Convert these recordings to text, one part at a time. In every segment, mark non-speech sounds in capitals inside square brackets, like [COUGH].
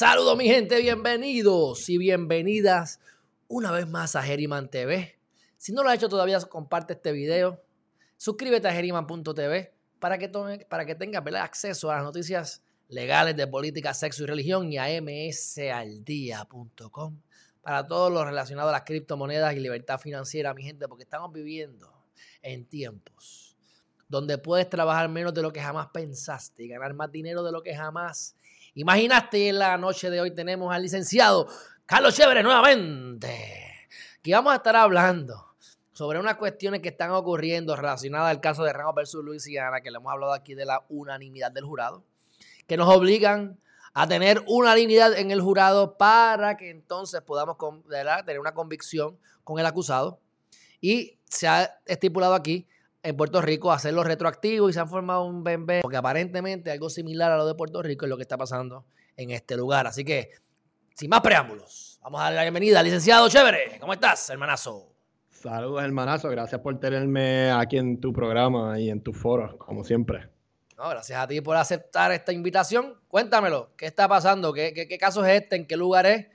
Saludos mi gente, bienvenidos y bienvenidas una vez más a Geriman TV. Si no lo has hecho todavía, comparte este video. Suscríbete a geriman.tv para que, para que tengas acceso a las noticias legales de política, sexo y religión y a msaldia.com para todo lo relacionado a las criptomonedas y libertad financiera, mi gente, porque estamos viviendo en tiempos donde puedes trabajar menos de lo que jamás pensaste y ganar más dinero de lo que jamás Imaginaste en la noche de hoy tenemos al licenciado Carlos Chévere nuevamente. Aquí vamos a estar hablando sobre unas cuestiones que están ocurriendo relacionadas al caso de Ramos versus Luisiana, que le hemos hablado aquí de la unanimidad del jurado, que nos obligan a tener unanimidad en el jurado para que entonces podamos tener una convicción con el acusado. Y se ha estipulado aquí en Puerto Rico hacerlo retroactivo y se han formado un BNB, porque aparentemente algo similar a lo de Puerto Rico es lo que está pasando en este lugar. Así que, sin más preámbulos, vamos a darle la bienvenida al licenciado Chévere. ¿Cómo estás, hermanazo? Saludos, hermanazo. Gracias por tenerme aquí en tu programa y en tu foro, como siempre. No, gracias a ti por aceptar esta invitación. Cuéntamelo, ¿qué está pasando? ¿Qué, qué caso es este? ¿En qué lugar es?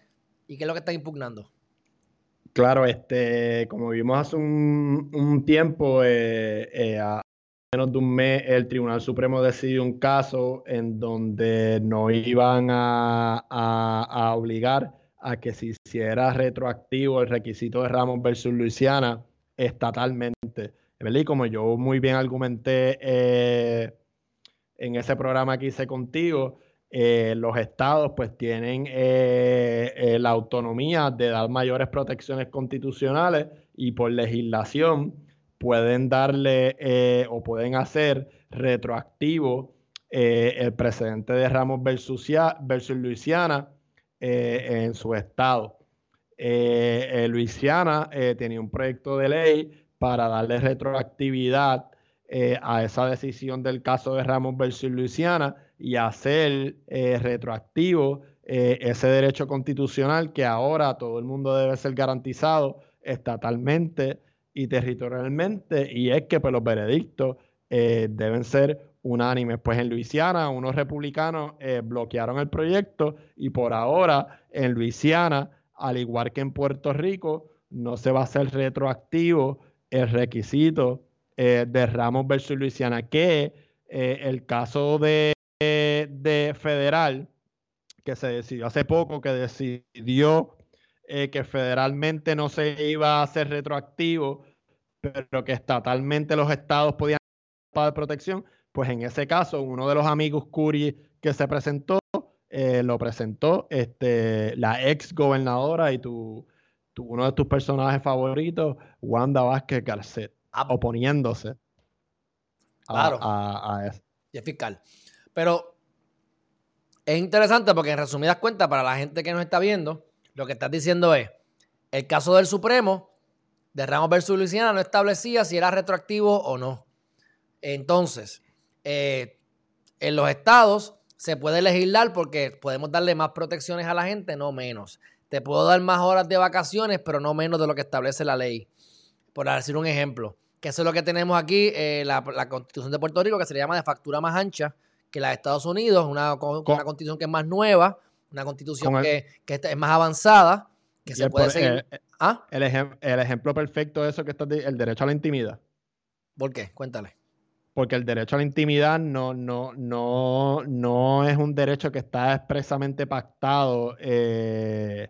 ¿Y qué es lo que está impugnando? Claro, este, como vimos hace un, tiempo, eh, eh, a menos de un mes, el Tribunal Supremo decidió un caso en donde no iban a, obligar a que se hiciera retroactivo el requisito de Ramos versus Luisiana estatalmente. Y como yo muy bien argumenté eh, en ese programa que hice contigo, eh, los estados pues tienen eh, eh, la autonomía de dar mayores protecciones constitucionales y por legislación pueden darle o pueden hacer retroactivo el precedente de Ramos versus, versus Luisiana en su estado. Luisiana tenía un proyecto de ley para darle retroactividad a esa decisión del caso de Ramos versus Luisiana y hacer eh, retroactivo eh, ese derecho constitucional que ahora todo el mundo debe ser garantizado estatalmente y territorialmente, y es que pues, los veredictos eh, deben ser unánimes. Pues en Luisiana unos republicanos bloquearon el proyecto y por ahora en Luisiana, al igual que en Puerto Rico, no se va a hacer retroactivo el requisito de Ramos versus Luisiana, que el caso de de federal que se decidió hace poco, que decidió eh, que federalmente no se iba a hacer retroactivo, pero que estatalmente los estados podían pagar protección, pues en ese caso uno de los amigos Curi que se presentó, eh, lo presentó este, la ex gobernadora y tu, uno de tus personajes favoritos, Wanda Vázquez Garcet, ah. oponiéndose a, a eso. Y es fiscal. Pero es interesante porque en resumidas cuentas, para la gente que nos está viendo, lo que estás diciendo es, el caso del Supremo de Ramos versus Luisiana no establecía si era retroactivo o no. Entonces, eh, en los estados se puede legislar porque podemos darle más protecciones a la gente, no menos. Te puedo dar más horas de vacaciones, pero no menos de lo que establece la ley. Por decir un ejemplo, que eso es lo que tenemos aquí, eh, la, la, Constitución de Puerto Rico, que se le llama de factura más ancha, que la de Estados Unidos, una, una constitución que es más nueva, una constitución que, es más avanzada, que se puede seguir. Eh, ¿Ah? El, ejemplo perfecto de eso que está el derecho a la intimidad. ¿Por qué? Cuéntale. Porque el derecho a la intimidad no, no, no, no es un derecho que está expresamente pactado. Eh,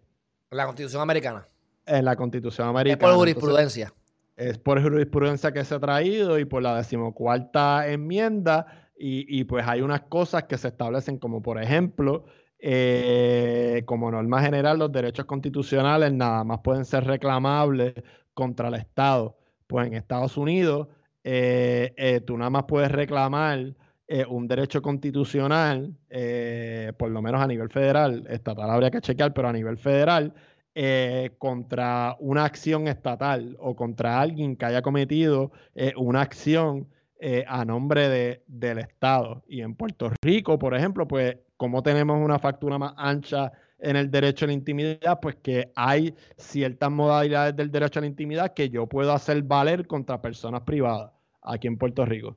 en la Constitución americana. En la Constitución americana. Es por jurisprudencia. es por jurisprudencia que se ha traído y por la decimocuarta enmienda y, pues hay unas cosas que se establecen como por ejemplo, eh, como norma general, los derechos constitucionales nada más pueden ser reclamables contra el Estado. Pues en Estados Unidos eh, eh, tú nada más puedes reclamar un derecho constitucional, por lo menos a nivel federal, estatal habría que chequear, pero a nivel federal, contra una acción estatal o contra alguien que haya cometido una acción eh, a nombre de, del Estado. Y en Puerto Rico, por ejemplo, pues como tenemos una factura más ancha en el derecho a la intimidad, pues que hay ciertas modalidades del derecho a la intimidad que yo puedo hacer valer contra personas privadas aquí en Puerto Rico.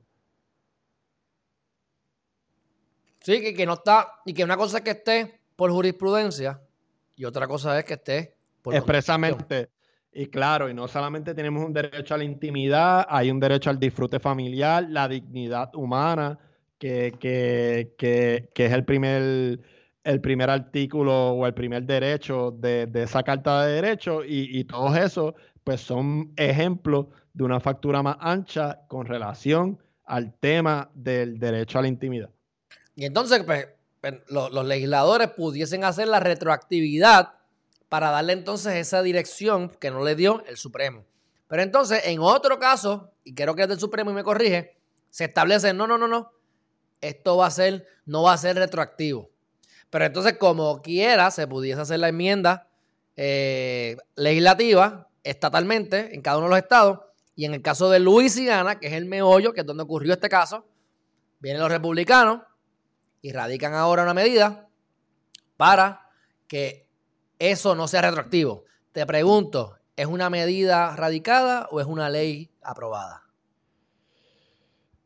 Sí, que, que no está, y que una cosa es que esté por jurisprudencia y otra cosa es que esté por expresamente. Y claro, y no solamente tenemos un derecho a la intimidad, hay un derecho al disfrute familiar, la dignidad humana, que, que, que, que es el primer, el primer artículo o el primer derecho de, de esa carta de derechos, y, y todos esos pues son ejemplos de una factura más ancha con relación al tema del derecho a la intimidad. Y entonces, pues, pues los legisladores pudiesen hacer la retroactividad para darle entonces esa dirección que no le dio el Supremo. Pero entonces, en otro caso, y creo que es del Supremo y me corrige, se establece, no, no, no, no, esto va a ser, no va a ser retroactivo. Pero entonces, como quiera, se pudiese hacer la enmienda eh, legislativa estatalmente en cada uno de los estados. Y en el caso de Luisiana, que es el meollo, que es donde ocurrió este caso, vienen los republicanos y radican ahora una medida para que eso no sea retroactivo. Te pregunto, ¿es una medida radicada o es una ley aprobada?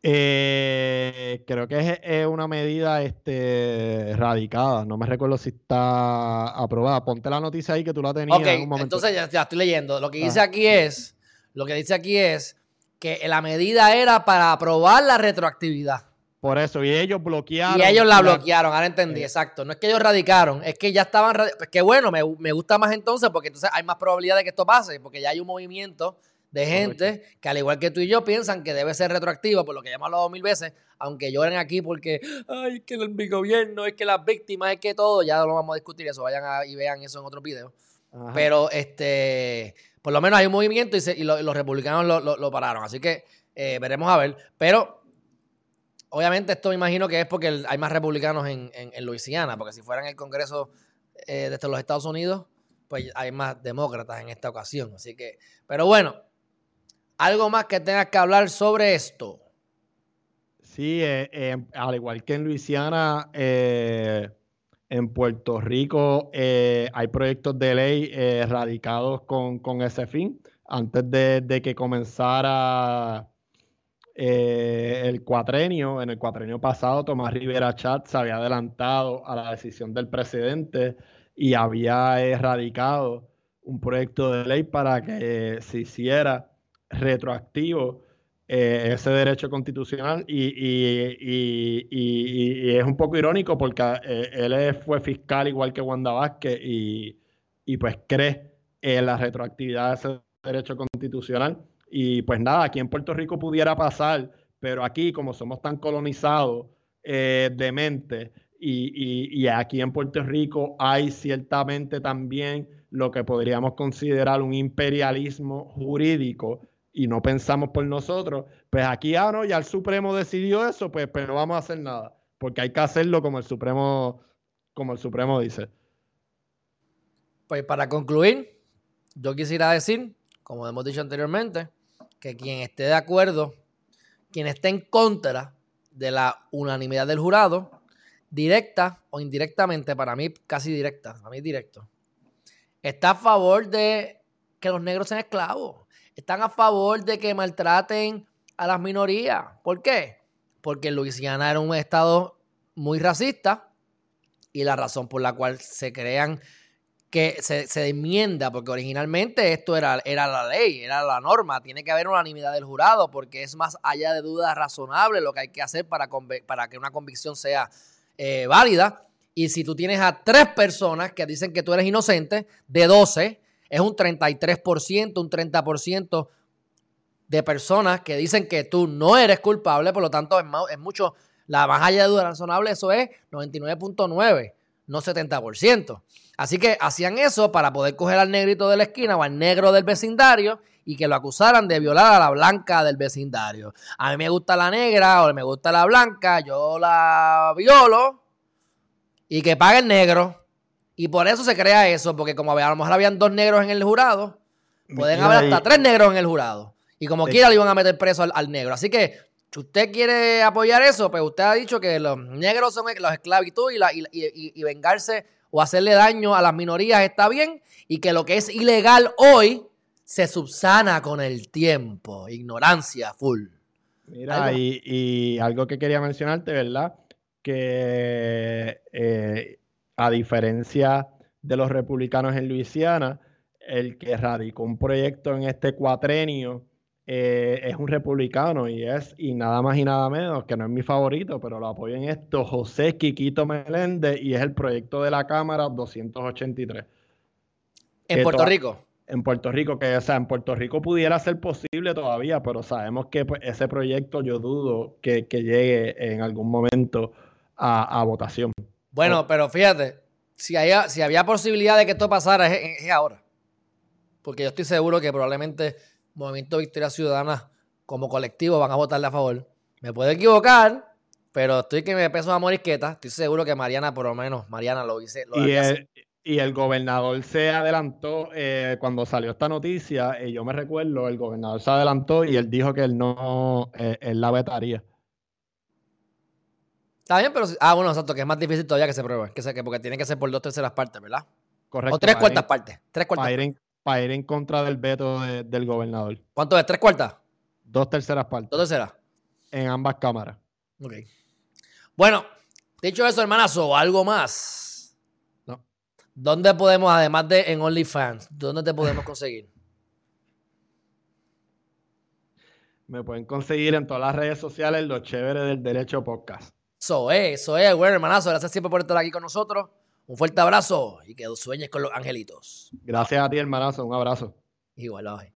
Eh, creo que es, una medida este, radicada. No me recuerdo si está aprobada. Ponte la noticia ahí que tú la tenías. Ok, en un entonces ya, estoy leyendo. Lo que dice ah. aquí es, lo que dice aquí es que la medida era para aprobar la retroactividad. Por eso, y ellos bloquearon. Y ellos la bloquearon, ahora entendí, exacto. No es que ellos radicaron, es que ya estaban. Pues que bueno, me, me, gusta más entonces, porque entonces hay más probabilidad de que esto pase, porque ya hay un movimiento de gente que, al igual que tú y yo, piensan que debe ser retroactivo, por lo que ya hemos hablado mil veces, aunque lloren aquí porque, ay, es que el, mi gobierno, es que las víctimas, es que todo, ya lo vamos a discutir eso, vayan y vean eso en otro video. Pero, este, por lo menos hay un movimiento y, los republicanos lo, pararon, así que eh, veremos a ver. Pero Obviamente esto me imagino que es porque hay más republicanos en, en, Luisiana, porque si fuera en el Congreso eh, de los Estados Unidos, pues hay más demócratas en esta ocasión. Así que, pero bueno, algo más que tengas que hablar sobre esto. Sí, eh, eh, al igual que en Luisiana, en Puerto Rico hay proyectos de ley radicados con, con, ese fin. Antes de, de que comenzara eh, el cuatrenio, en el cuatrenio pasado, Tomás Rivera Chat se había adelantado a la decisión del presidente y había erradicado un proyecto de ley para que se hiciera retroactivo eh, ese derecho constitucional. Y, es un poco irónico porque eh, él fue fiscal igual que Wanda Vázquez y, pues cree en la retroactividad de ese derecho constitucional y pues nada, aquí en Puerto Rico pudiera pasar, pero aquí como somos tan colonizados eh, de mente y, aquí en Puerto Rico hay ciertamente también lo que podríamos considerar un imperialismo jurídico y no pensamos por nosotros, pues aquí ah, no, ya el Supremo decidió eso, pues, pero no vamos a hacer nada, porque hay que hacerlo como el Supremo, como el Supremo dice. Pues para concluir, yo quisiera decir, como hemos dicho anteriormente, que quien esté de acuerdo, quien esté en contra de la unanimidad del jurado, directa o indirectamente, para mí casi directa, para mí directo, está a favor de que los negros sean esclavos, están a favor de que maltraten a las minorías. ¿Por qué? Porque Luisiana era un estado muy racista y la razón por la cual se crean que se, se, enmienda, porque originalmente esto era, era la ley, era la norma, tiene que haber unanimidad del jurado, porque es más allá de dudas razonables lo que hay que hacer para, para que una convicción sea eh, válida. Y si tú tienes a tres personas que dicen que tú eres inocente, de 12, es un 33%, un 30% de personas que dicen que tú no eres culpable, por lo tanto es, es mucho, la más allá de dudas razonables, eso es 99.9, no 70%. Así que hacían eso para poder coger al negrito de la esquina o al negro del vecindario y que lo acusaran de violar a la blanca del vecindario. A mí me gusta la negra o me gusta la blanca, yo la violo y que pague el negro. Y por eso se crea eso, porque como a lo mejor habían dos negros en el jurado, pueden haber hasta tres negros en el jurado. Y como quiera le iban a meter preso al, negro. Así que si usted quiere apoyar eso, pues usted ha dicho que los negros son los esclavitud y, la, y vengarse o hacerle daño a las minorías está bien y que lo que es ilegal hoy se subsana con el tiempo. Ignorancia full. Mira, Y, algo que quería mencionarte, ¿verdad? Que eh, a diferencia de los republicanos en Luisiana, el que radicó un proyecto en este cuatrenio eh, es un republicano y es, y nada más y nada menos, que no es mi favorito, pero lo apoyo en esto, José Quiquito Meléndez, y es el proyecto de la Cámara 283. ¿En Puerto Rico? En Puerto Rico, que o sea, en Puerto Rico pudiera ser posible todavía, pero sabemos que pues, ese proyecto yo dudo que, llegue en algún momento a, votación. Bueno, pero fíjate, si, si había posibilidad de que esto pasara, es ahora. Porque yo estoy seguro que probablemente Movimiento Victoria Ciudadana como colectivo van a votarle a favor. Me puedo equivocar, pero estoy que me peso a morisqueta. Estoy seguro que Mariana, por lo menos, Mariana lo dice. y, el, y, el, gobernador se adelantó eh, cuando salió esta noticia. Y yo me recuerdo, el gobernador se adelantó y él dijo que él no, eh, él la vetaría. Está bien, pero. Ah, bueno, exacto, que es más difícil todavía que se pruebe. Que sé que porque tiene que ser por dos terceras partes, ¿verdad? Correcto. O tres cuartas partes. Tres cuartas partes para ir en contra del veto del gobernador. ¿Cuánto es? ¿Tres cuartas? Dos terceras partes. ¿Dos terceras? En ambas cámaras. Ok. Bueno, dicho eso, hermanazo, ¿algo más? No. ¿Dónde podemos, además de en OnlyFans, dónde te podemos [LAUGHS] conseguir? Me pueden conseguir en todas las redes sociales los chéveres del Derecho Podcast. Eso es, eso es, bueno, hermanazo. Gracias siempre por estar aquí con nosotros. Un fuerte abrazo y que sueñes con los angelitos. Gracias a ti, hermanazo. Un abrazo. Igual,